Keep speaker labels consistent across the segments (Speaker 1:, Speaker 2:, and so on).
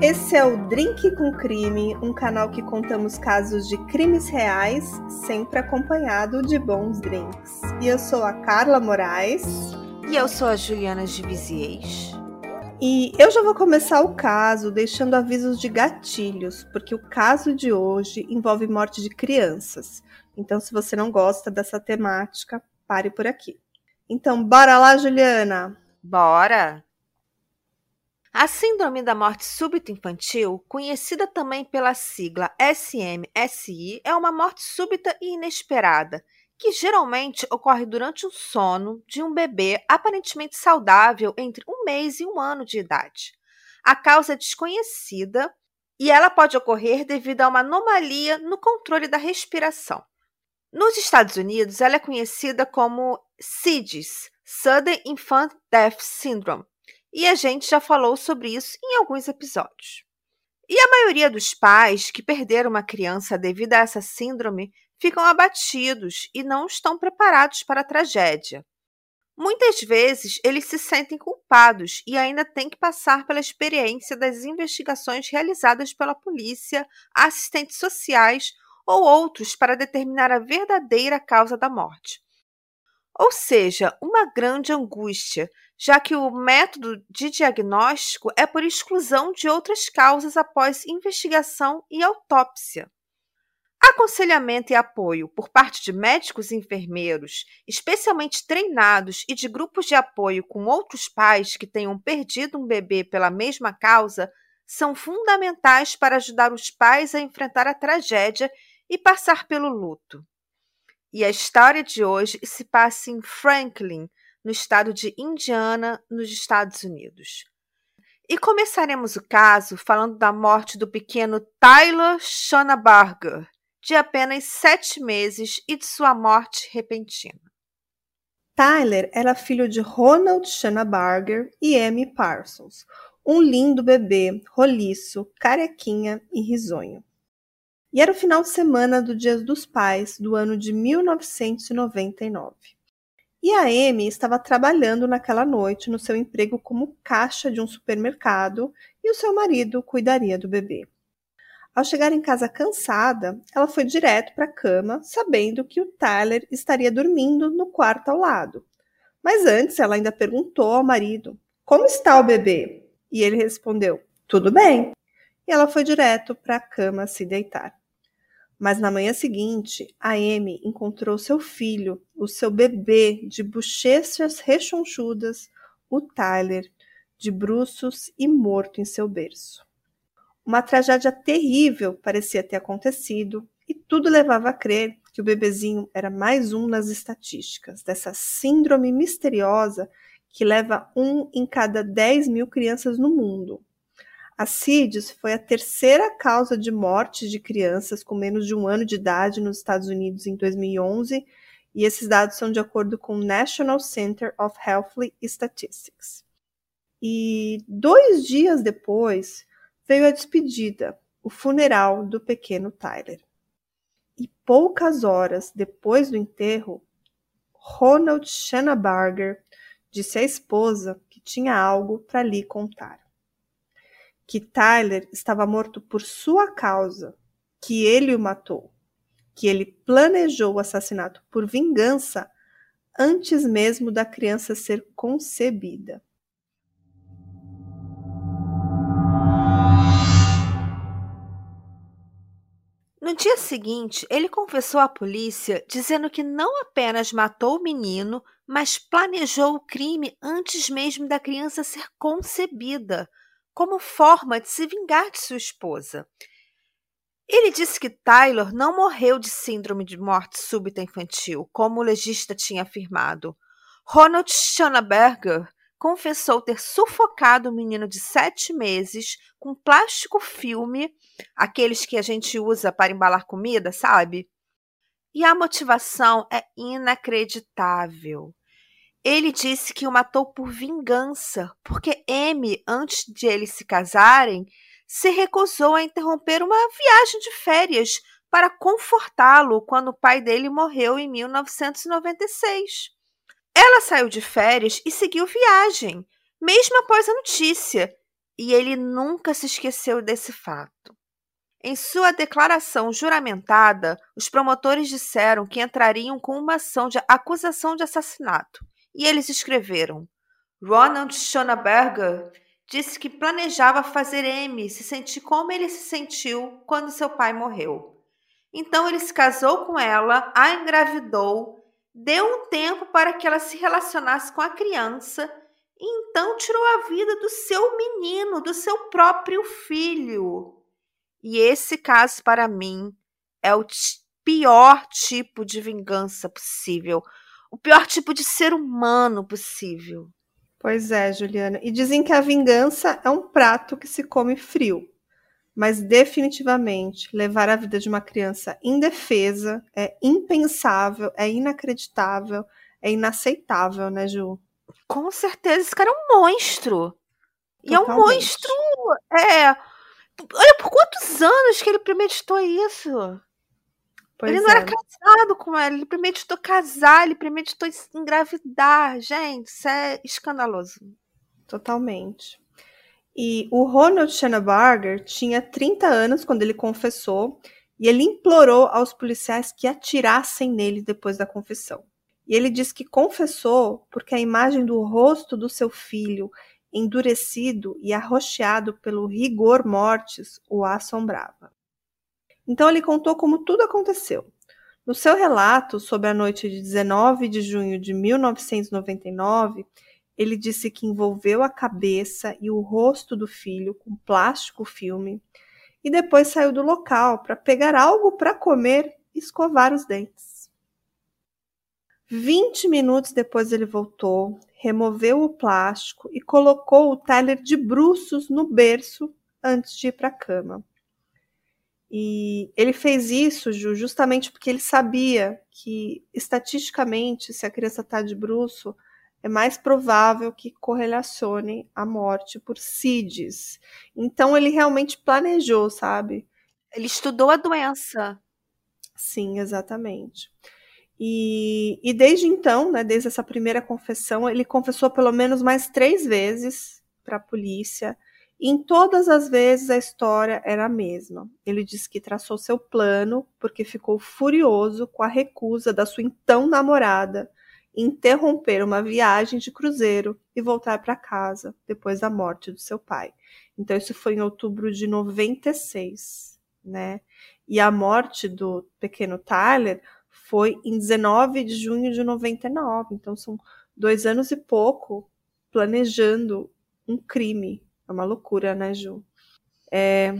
Speaker 1: Esse é o Drink com Crime, um canal que contamos casos de crimes reais, sempre acompanhado de bons drinks. E eu sou a Carla Moraes.
Speaker 2: E eu sou a Juliana de Viziers.
Speaker 1: E eu já vou começar o caso deixando avisos de gatilhos, porque o caso de hoje envolve morte de crianças. Então, se você não gosta dessa temática, pare por aqui. Então, bora lá, Juliana?
Speaker 2: Bora! A Síndrome da Morte Súbita Infantil, conhecida também pela sigla SMSI, é uma morte súbita e inesperada, que geralmente ocorre durante o sono de um bebê aparentemente saudável entre um mês e um ano de idade. A causa é desconhecida e ela pode ocorrer devido a uma anomalia no controle da respiração. Nos Estados Unidos, ela é conhecida como SIDS, Sudden Infant Death Syndrome, e a gente já falou sobre isso em alguns episódios. E a maioria dos pais que perderam uma criança devido a essa síndrome ficam abatidos e não estão preparados para a tragédia. Muitas vezes eles se sentem culpados e ainda têm que passar pela experiência das investigações realizadas pela polícia, assistentes sociais ou outros para determinar a verdadeira causa da morte. Ou seja, uma grande angústia, já que o método de diagnóstico é por exclusão de outras causas após investigação e autópsia. Aconselhamento e apoio por parte de médicos e enfermeiros, especialmente treinados, e de grupos de apoio com outros pais que tenham perdido um bebê pela mesma causa, são fundamentais para ajudar os pais a enfrentar a tragédia e passar pelo luto. E a história de hoje se passa em Franklin, no estado de Indiana, nos Estados Unidos. E começaremos o caso falando da morte do pequeno Tyler Schonabarger, de apenas sete meses, e de sua morte repentina.
Speaker 1: Tyler era filho de Ronald Schonabarger e Amy Parsons, um lindo bebê, roliço, carequinha e risonho. E era o final de semana do Dia dos Pais do ano de 1999. E a Amy estava trabalhando naquela noite no seu emprego como caixa de um supermercado e o seu marido cuidaria do bebê. Ao chegar em casa cansada, ela foi direto para a cama, sabendo que o Tyler estaria dormindo no quarto ao lado. Mas antes ela ainda perguntou ao marido: Como está o bebê? E ele respondeu: Tudo bem. E ela foi direto para a cama se deitar. Mas na manhã seguinte, a Amy encontrou seu filho, o seu bebê de bochechas rechonchudas, o Tyler, de bruços e morto em seu berço. Uma tragédia terrível parecia ter acontecido e tudo levava a crer que o bebezinho era mais um nas estatísticas dessa síndrome misteriosa que leva um em cada 10 mil crianças no mundo. A CIDS foi a terceira causa de morte de crianças com menos de um ano de idade nos Estados Unidos em 2011, e esses dados são de acordo com o National Center of Health Statistics. E dois dias depois veio a despedida, o funeral do pequeno Tyler. E poucas horas depois do enterro, Ronald Shanabarger disse à esposa que tinha algo para lhe contar que Tyler estava morto por sua causa, que ele o matou, que ele planejou o assassinato por vingança antes mesmo da criança ser concebida.
Speaker 2: No dia seguinte, ele confessou à polícia dizendo que não apenas matou o menino, mas planejou o crime antes mesmo da criança ser concebida como forma de se vingar de sua esposa. Ele disse que Taylor não morreu de síndrome de morte súbita infantil, como o legista tinha afirmado. Ronald Schoenberger confessou ter sufocado o menino de sete meses com plástico filme, aqueles que a gente usa para embalar comida, sabe? E a motivação é inacreditável. Ele disse que o matou por vingança, porque M, antes de eles se casarem, se recusou a interromper uma viagem de férias para confortá-lo quando o pai dele morreu em 1996. Ela saiu de férias e seguiu viagem, mesmo após a notícia, e ele nunca se esqueceu desse fato. Em sua declaração juramentada, os promotores disseram que entrariam com uma ação de acusação de assassinato. E eles escreveram: Ronald Schoenberger disse que planejava fazer Amy se sentir como ele se sentiu quando seu pai morreu. Então ele se casou com ela, a engravidou, deu um tempo para que ela se relacionasse com a criança e então tirou a vida do seu menino, do seu próprio filho. E esse caso, para mim, é o pior tipo de vingança possível. O pior tipo de ser humano possível.
Speaker 1: Pois é, Juliana. E dizem que a vingança é um prato que se come frio. Mas definitivamente levar a vida de uma criança indefesa é impensável, é inacreditável, é inaceitável, né, Ju?
Speaker 2: Com certeza, esse cara é um monstro. Totalmente. E é um monstro. É. Olha, por quantos anos que ele premeditou isso? Pois ele não é. era casado com ela, ele premeditou casar, ele premeditou engravidar. Gente, isso é escandaloso.
Speaker 1: Totalmente. E o Ronald Schennebarger tinha 30 anos quando ele confessou e ele implorou aos policiais que atirassem nele depois da confissão. E ele diz que confessou porque a imagem do rosto do seu filho, endurecido e arroxeado pelo rigor mortis, o assombrava. Então ele contou como tudo aconteceu. No seu relato sobre a noite de 19 de junho de 1999, ele disse que envolveu a cabeça e o rosto do filho com plástico filme e depois saiu do local para pegar algo para comer e escovar os dentes. 20 minutos depois ele voltou, removeu o plástico e colocou o Tyler de bruços no berço antes de ir para a cama. E ele fez isso, Ju, justamente porque ele sabia que, estatisticamente, se a criança está de bruço, é mais provável que correlacione a morte por CIDs. Então, ele realmente planejou, sabe?
Speaker 2: Ele estudou a doença.
Speaker 1: Sim, exatamente. E, e desde então, né, desde essa primeira confissão, ele confessou pelo menos mais três vezes para a polícia em todas as vezes a história era a mesma. Ele disse que traçou seu plano porque ficou furioso com a recusa da sua então namorada interromper uma viagem de cruzeiro e voltar para casa depois da morte do seu pai. Então isso foi em outubro de 96, né? E a morte do pequeno Tyler foi em 19 de junho de 99. Então são dois anos e pouco planejando um crime é uma loucura, né, Ju? É,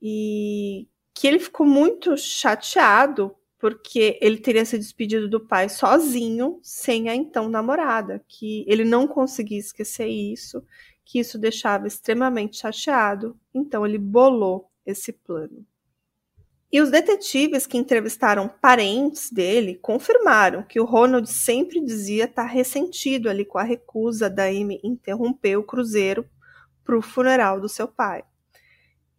Speaker 1: e que ele ficou muito chateado porque ele teria se despedido do pai sozinho, sem a então namorada, que ele não conseguia esquecer isso, que isso deixava extremamente chateado, então ele bolou esse plano. E os detetives que entrevistaram parentes dele confirmaram que o Ronald sempre dizia estar ressentido ali com a recusa da Amy interromper o cruzeiro para o funeral do seu pai.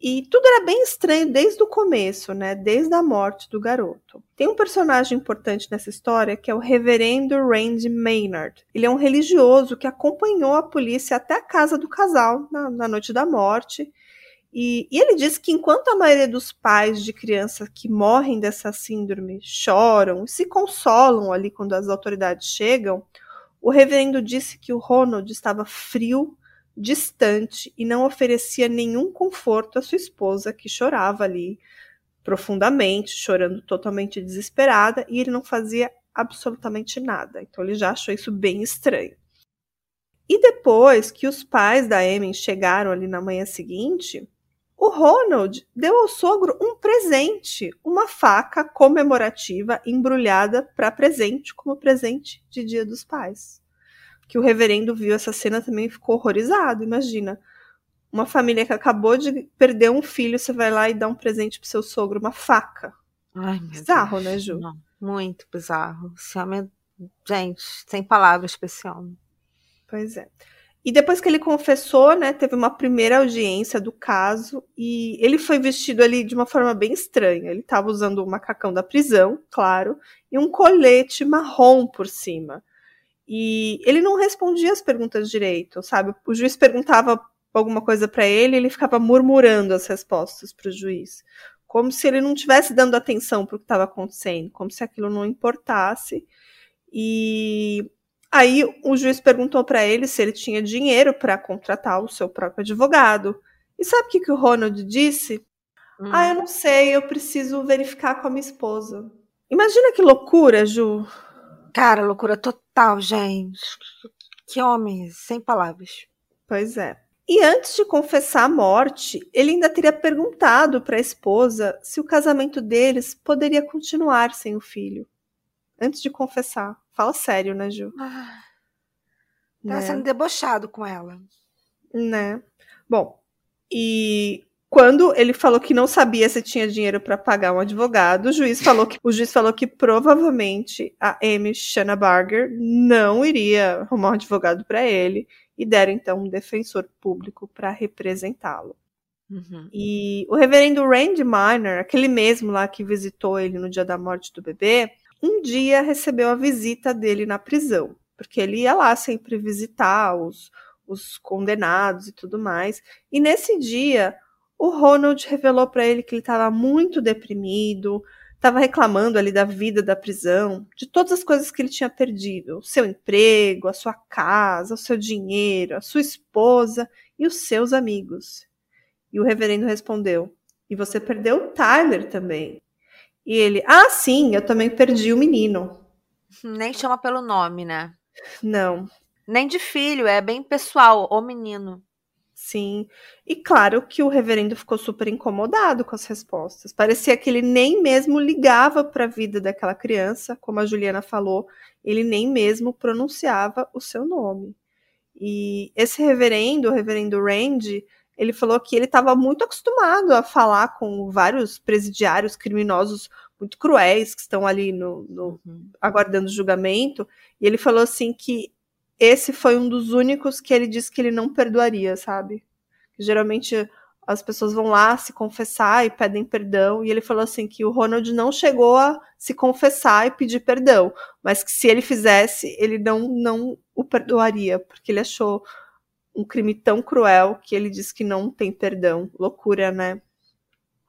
Speaker 1: E tudo era bem estranho desde o começo, né? Desde a morte do garoto. Tem um personagem importante nessa história que é o Reverendo Randy Maynard. Ele é um religioso que acompanhou a polícia até a casa do casal na, na noite da morte. E, e, ele disse que enquanto a maioria dos pais de crianças que morrem dessa síndrome choram e se consolam ali quando as autoridades chegam, o reverendo disse que o Ronald estava frio distante e não oferecia nenhum conforto à sua esposa, que chorava ali profundamente, chorando totalmente desesperada, e ele não fazia absolutamente nada. Então ele já achou isso bem estranho. E depois que os pais da Amy chegaram ali na manhã seguinte, o Ronald deu ao sogro um presente, uma faca comemorativa embrulhada para presente, como presente de Dia dos Pais que o reverendo viu essa cena também ficou horrorizado. Imagina, uma família que acabou de perder um filho, você vai lá e dá um presente pro seu sogro, uma faca.
Speaker 2: Ai,
Speaker 1: bizarro, Deus. né, Ju?
Speaker 2: Não, muito bizarro. Esse homem, gente, sem palavras pra esse homem.
Speaker 1: Pois é. E depois que ele confessou, né, teve uma primeira audiência do caso e ele foi vestido ali de uma forma bem estranha. Ele estava usando o macacão da prisão, claro, e um colete marrom por cima. E ele não respondia as perguntas direito, sabe? O juiz perguntava alguma coisa para ele, ele ficava murmurando as respostas para o juiz, como se ele não estivesse dando atenção para o que estava acontecendo, como se aquilo não importasse. E aí o juiz perguntou para ele se ele tinha dinheiro para contratar o seu próprio advogado. E sabe o que, que o Ronald disse? Hum. Ah, eu não sei, eu preciso verificar com a minha esposa. Imagina que loucura, Ju.
Speaker 2: Cara, loucura total, gente. Que homem, sem palavras.
Speaker 1: Pois é. E antes de confessar a morte, ele ainda teria perguntado para a esposa se o casamento deles poderia continuar sem o filho. Antes de confessar. Fala sério, né, Ju? Ah,
Speaker 2: tá né? sendo debochado com ela.
Speaker 1: Né? Bom, e quando ele falou que não sabia se tinha dinheiro para pagar um advogado, o juiz falou que o juiz falou que provavelmente a Amy Barger não iria arrumar um advogado para ele e deram então um defensor público para representá-lo. Uhum. E o reverendo Randy Miner, aquele mesmo lá que visitou ele no dia da morte do bebê, um dia recebeu a visita dele na prisão, porque ele ia lá sempre visitar os, os condenados e tudo mais. E nesse dia, o Ronald revelou para ele que ele estava muito deprimido, estava reclamando ali da vida da prisão, de todas as coisas que ele tinha perdido: o seu emprego, a sua casa, o seu dinheiro, a sua esposa e os seus amigos. E o reverendo respondeu: E você perdeu o Tyler também. E ele: Ah, sim, eu também perdi o menino.
Speaker 2: Nem chama pelo nome, né?
Speaker 1: Não.
Speaker 2: Nem de filho, é bem pessoal, o menino.
Speaker 1: Sim. E claro que o reverendo ficou super incomodado com as respostas. Parecia que ele nem mesmo ligava para a vida daquela criança, como a Juliana falou, ele nem mesmo pronunciava o seu nome. E esse reverendo, o reverendo Randy, ele falou que ele estava muito acostumado a falar com vários presidiários criminosos muito cruéis que estão ali no, no uhum. aguardando julgamento. E ele falou assim que esse foi um dos únicos que ele disse que ele não perdoaria, sabe? Geralmente as pessoas vão lá se confessar e pedem perdão, e ele falou assim que o Ronald não chegou a se confessar e pedir perdão, mas que se ele fizesse, ele não, não o perdoaria, porque ele achou um crime tão cruel que ele disse que não tem perdão. Loucura, né?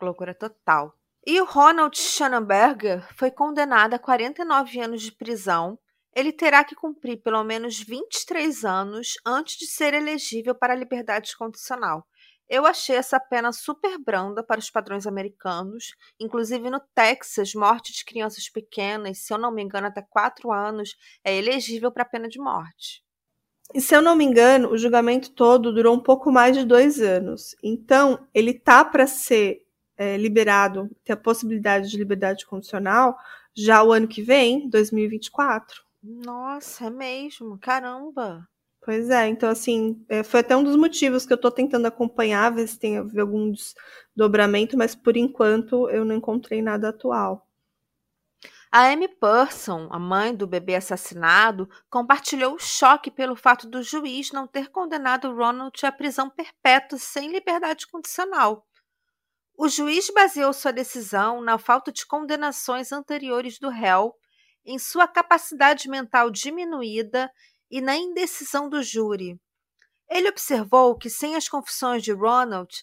Speaker 2: Loucura total. E o Ronald Schanenberger foi condenado a 49 anos de prisão ele terá que cumprir pelo menos 23 anos antes de ser elegível para a liberdade condicional. Eu achei essa pena super branda para os padrões americanos. Inclusive no Texas, morte de crianças pequenas, se eu não me engano, até 4 anos, é elegível para a pena de morte.
Speaker 1: E se eu não me engano, o julgamento todo durou um pouco mais de dois anos. Então, ele tá para ser é, liberado, ter a possibilidade de liberdade condicional já o ano que vem, 2024.
Speaker 2: Nossa, é mesmo? Caramba!
Speaker 1: Pois é, então assim, é, foi até um dos motivos que eu tô tentando acompanhar, ver se tem algum desdobramento, mas por enquanto eu não encontrei nada atual.
Speaker 2: A Amy Person, a mãe do bebê assassinado, compartilhou o choque pelo fato do juiz não ter condenado Ronald à prisão perpétua sem liberdade condicional. O juiz baseou sua decisão na falta de condenações anteriores do réu em sua capacidade mental diminuída e na indecisão do júri. Ele observou que, sem as confissões de Ronald,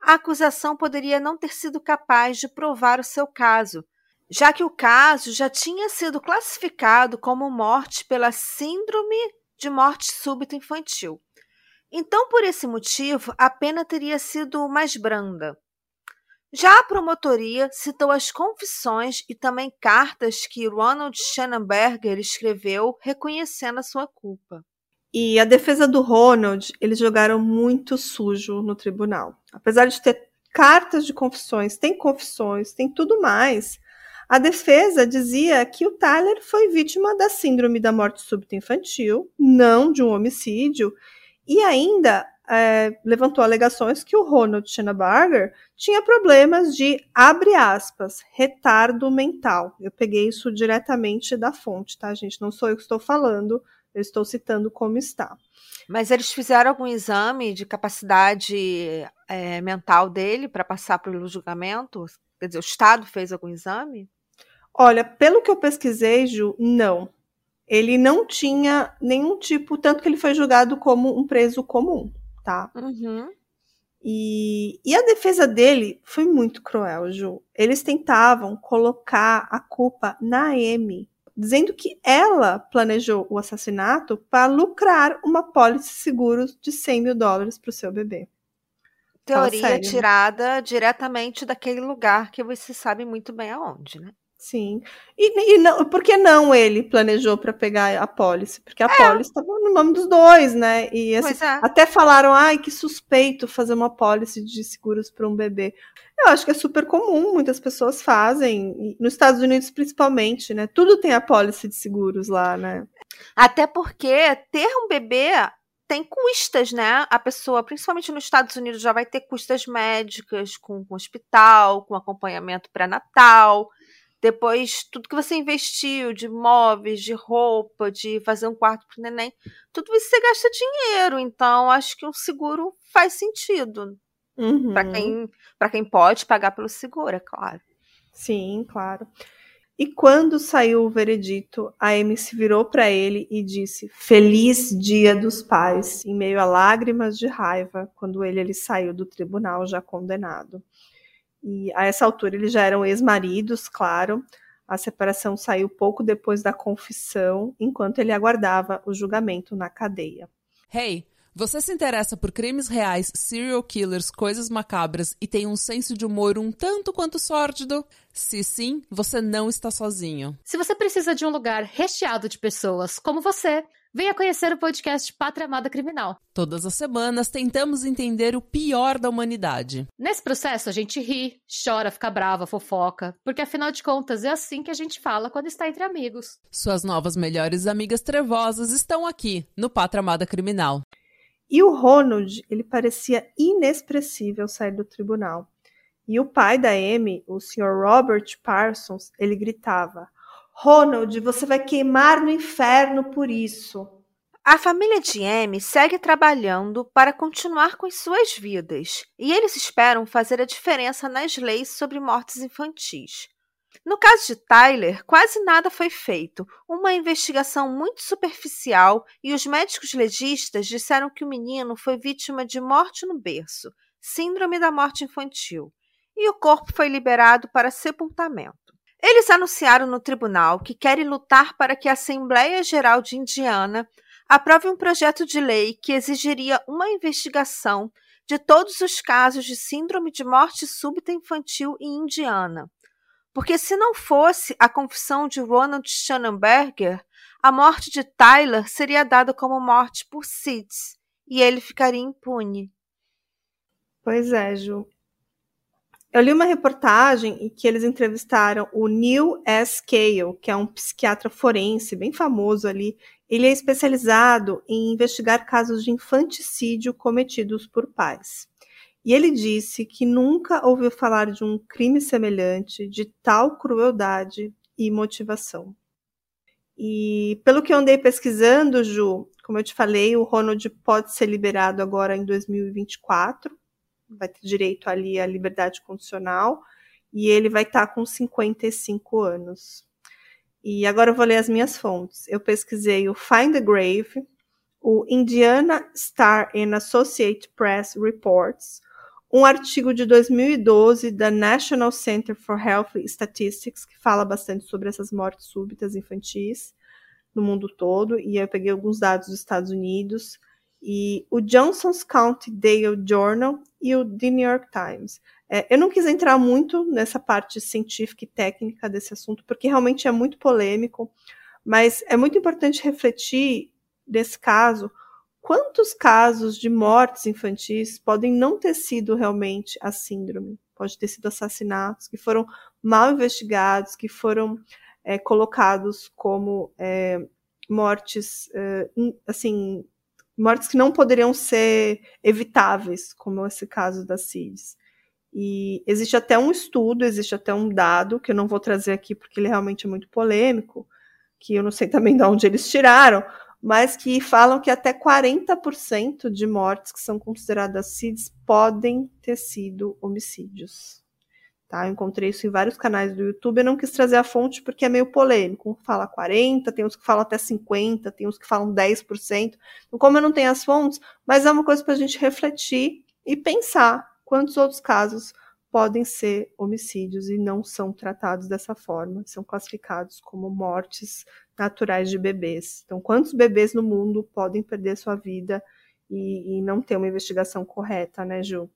Speaker 2: a acusação poderia não ter sido capaz de provar o seu caso, já que o caso já tinha sido classificado como morte pela Síndrome de Morte Súbita Infantil. Então, por esse motivo, a pena teria sido mais branda. Já a promotoria citou as confissões e também cartas que Ronald Schnellenberger escreveu reconhecendo a sua culpa.
Speaker 1: E a defesa do Ronald, eles jogaram muito sujo no tribunal. Apesar de ter cartas de confissões, tem confissões, tem tudo mais. A defesa dizia que o Tyler foi vítima da síndrome da morte súbita infantil, não de um homicídio, e ainda é, levantou alegações que o Ronald Schenneberger tinha problemas de, abre aspas, retardo mental. Eu peguei isso diretamente da fonte, tá, gente? Não sou eu que estou falando, eu estou citando como está.
Speaker 2: Mas eles fizeram algum exame de capacidade é, mental dele para passar pelo julgamento? Quer dizer, o Estado fez algum exame?
Speaker 1: Olha, pelo que eu pesquisei, Ju, não. Ele não tinha nenhum tipo, tanto que ele foi julgado como um preso comum tá?
Speaker 2: Uhum.
Speaker 1: E, e a defesa dele foi muito cruel, Ju. Eles tentavam colocar a culpa na Amy, dizendo que ela planejou o assassinato para lucrar uma pólice de seguros de 100 mil dólares para o seu bebê.
Speaker 2: Teoria tirada diretamente daquele lugar que você sabe muito bem aonde, né?
Speaker 1: Sim. E, e não, por que não ele planejou para pegar a pólice? Porque a é. pólice estava no nome dos dois, né? E assim, é. até falaram, ai, que suspeito fazer uma pólice de seguros para um bebê. Eu acho que é super comum, muitas pessoas fazem, nos Estados Unidos principalmente, né? Tudo tem a pólice de seguros lá, né?
Speaker 2: Até porque ter um bebê tem custas, né? A pessoa, principalmente nos Estados Unidos, já vai ter custas médicas, com, com hospital, com acompanhamento pré-natal. Depois, tudo que você investiu de móveis, de roupa, de fazer um quarto para o neném, tudo isso você gasta dinheiro. Então, acho que um seguro faz sentido.
Speaker 1: Uhum.
Speaker 2: Para quem, quem pode pagar pelo seguro, é claro.
Speaker 1: Sim, claro. E quando saiu o veredito, a Amy se virou para ele e disse: Feliz Dia dos Pais, em meio a lágrimas de raiva, quando ele, ele saiu do tribunal já condenado. E a essa altura eles já eram ex-maridos, claro. A separação saiu pouco depois da confissão, enquanto ele aguardava o julgamento na cadeia.
Speaker 3: Hey, você se interessa por crimes reais, serial killers, coisas macabras e tem um senso de humor um tanto quanto sórdido? Se sim, você não está sozinho.
Speaker 4: Se você precisa de um lugar recheado de pessoas como você, venha conhecer o podcast Pátria Amada Criminal.
Speaker 3: Todas as semanas tentamos entender o pior da humanidade.
Speaker 4: Nesse processo a gente ri, chora, fica brava, fofoca, porque afinal de contas é assim que a gente fala quando está entre amigos.
Speaker 3: Suas novas melhores amigas trevosas estão aqui no Pátria Amada Criminal.
Speaker 1: E o Ronald, ele parecia inexpressível sair do tribunal. E o pai da Amy, o Sr. Robert Parsons, ele gritava: Ronald, você vai queimar no inferno por isso.
Speaker 2: A família de Amy segue trabalhando para continuar com as suas vidas, e eles esperam fazer a diferença nas leis sobre mortes infantis. No caso de Tyler, quase nada foi feito, uma investigação muito superficial e os médicos legistas disseram que o menino foi vítima de morte no berço, síndrome da morte infantil, e o corpo foi liberado para sepultamento. Eles anunciaram no tribunal que querem lutar para que a Assembleia Geral de Indiana aprove um projeto de lei que exigiria uma investigação de todos os casos de síndrome de morte súbita infantil em Indiana porque se não fosse a confissão de Ronald Schnellenberger, a morte de Tyler seria dada como morte por SIDS e ele ficaria impune.
Speaker 1: Pois é, Ju. Eu li uma reportagem em que eles entrevistaram o Neil S. Cale, que é um psiquiatra forense bem famoso ali. Ele é especializado em investigar casos de infanticídio cometidos por pais. E ele disse que nunca ouviu falar de um crime semelhante, de tal crueldade e motivação. E pelo que eu andei pesquisando, Ju, como eu te falei, o Ronald pode ser liberado agora em 2024, vai ter direito ali à liberdade condicional, e ele vai estar com 55 anos. E agora eu vou ler as minhas fontes. Eu pesquisei o Find the Grave, o Indiana Star and Associate Press Reports, um artigo de 2012 da National Center for Health Statistics, que fala bastante sobre essas mortes súbitas infantis no mundo todo, e eu peguei alguns dados dos Estados Unidos, e o Johnson's County Daily Journal e o The New York Times. É, eu não quis entrar muito nessa parte científica e técnica desse assunto, porque realmente é muito polêmico, mas é muito importante refletir, nesse caso, quantos casos de mortes infantis podem não ter sido realmente a síndrome? Pode ter sido assassinatos que foram mal investigados, que foram é, colocados como é, mortes, é, assim, mortes que não poderiam ser evitáveis, como esse caso da CIDS. E existe até um estudo, existe até um dado, que eu não vou trazer aqui porque ele realmente é muito polêmico, que eu não sei também de onde eles tiraram, mas que falam que até 40% de mortes que são consideradas CIDs podem ter sido homicídios. Tá? Eu encontrei isso em vários canais do YouTube. Eu não quis trazer a fonte porque é meio polêmico. Um fala 40, tem uns que falam até 50, tem uns que falam 10%. Então, como eu não tenho as fontes, mas é uma coisa para a gente refletir e pensar quantos outros casos podem ser homicídios e não são tratados dessa forma, são classificados como mortes naturais de bebês. Então, quantos bebês no mundo podem perder sua vida e, e não ter uma investigação correta, né, Ju?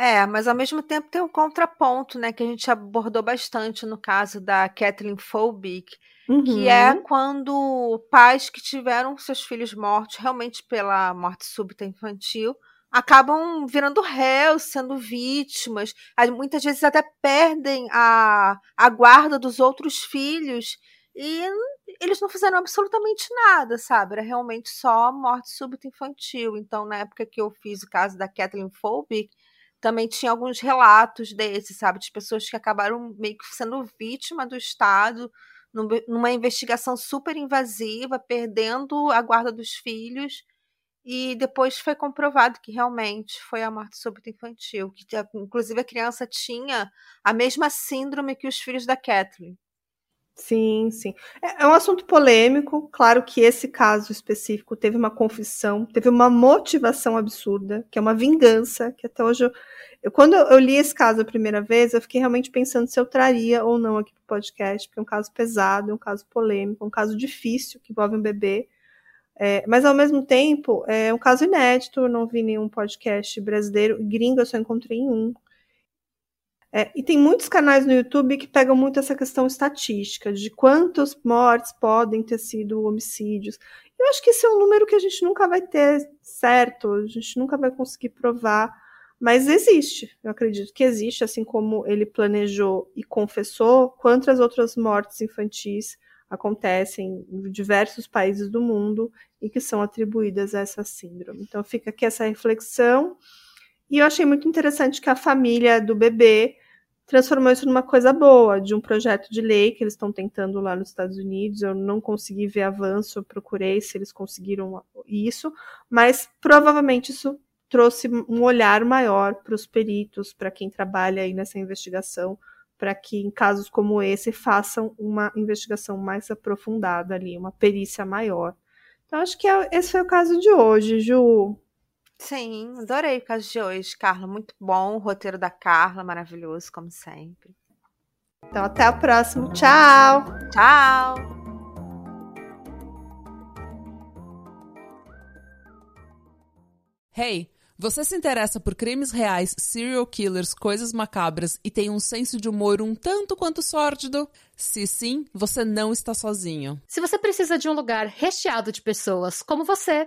Speaker 2: É, mas ao mesmo tempo tem um contraponto, né, que a gente abordou bastante no caso da Kathleen Folbick, uhum. que é uhum. quando pais que tiveram seus filhos mortos realmente pela morte súbita infantil acabam virando réus, sendo vítimas, muitas vezes até perdem a, a guarda dos outros filhos e eles não fizeram absolutamente nada, sabe? Era realmente só morte súbita infantil. Então, na época que eu fiz o caso da Kathleen Folbick, também tinha alguns relatos desses, sabe? De pessoas que acabaram meio que sendo vítima do Estado numa investigação super invasiva, perdendo a guarda dos filhos. E depois foi comprovado que realmente foi a morte súbita infantil, que inclusive a criança tinha a mesma síndrome que os filhos da Kathleen.
Speaker 1: Sim, sim. É, é, um assunto polêmico. Claro que esse caso específico teve uma confissão, teve uma motivação absurda, que é uma vingança, que até hoje eu, eu quando eu li esse caso a primeira vez, eu fiquei realmente pensando se eu traria ou não aqui para o podcast, porque é um caso pesado, é um caso polêmico, é um caso difícil que envolve um bebê. É, mas ao mesmo tempo, é um caso inédito, eu não vi nenhum podcast brasileiro, gringo eu só encontrei um. É, e tem muitos canais no YouTube que pegam muito essa questão estatística, de quantas mortes podem ter sido homicídios. Eu acho que esse é um número que a gente nunca vai ter certo, a gente nunca vai conseguir provar, mas existe. Eu acredito que existe, assim como ele planejou e confessou, quantas outras mortes infantis acontecem em diversos países do mundo e que são atribuídas a essa síndrome. Então fica aqui essa reflexão. E eu achei muito interessante que a família do bebê transformou isso numa coisa boa, de um projeto de lei que eles estão tentando lá nos Estados Unidos. Eu não consegui ver avanço, eu procurei se eles conseguiram isso, mas provavelmente isso trouxe um olhar maior para os peritos, para quem trabalha aí nessa investigação, para que em casos como esse façam uma investigação mais aprofundada ali, uma perícia maior. Então acho que é, esse foi o caso de hoje, Ju.
Speaker 2: Sim, adorei o caso de hoje, Carla. Muito bom. O roteiro da Carla, maravilhoso, como sempre.
Speaker 1: Então, até o próximo. Tchau!
Speaker 2: Tchau!
Speaker 3: Hey, você se interessa por crimes reais, serial killers, coisas macabras e tem um senso de humor um tanto quanto sórdido? Se sim, você não está sozinho.
Speaker 4: Se você precisa de um lugar recheado de pessoas como você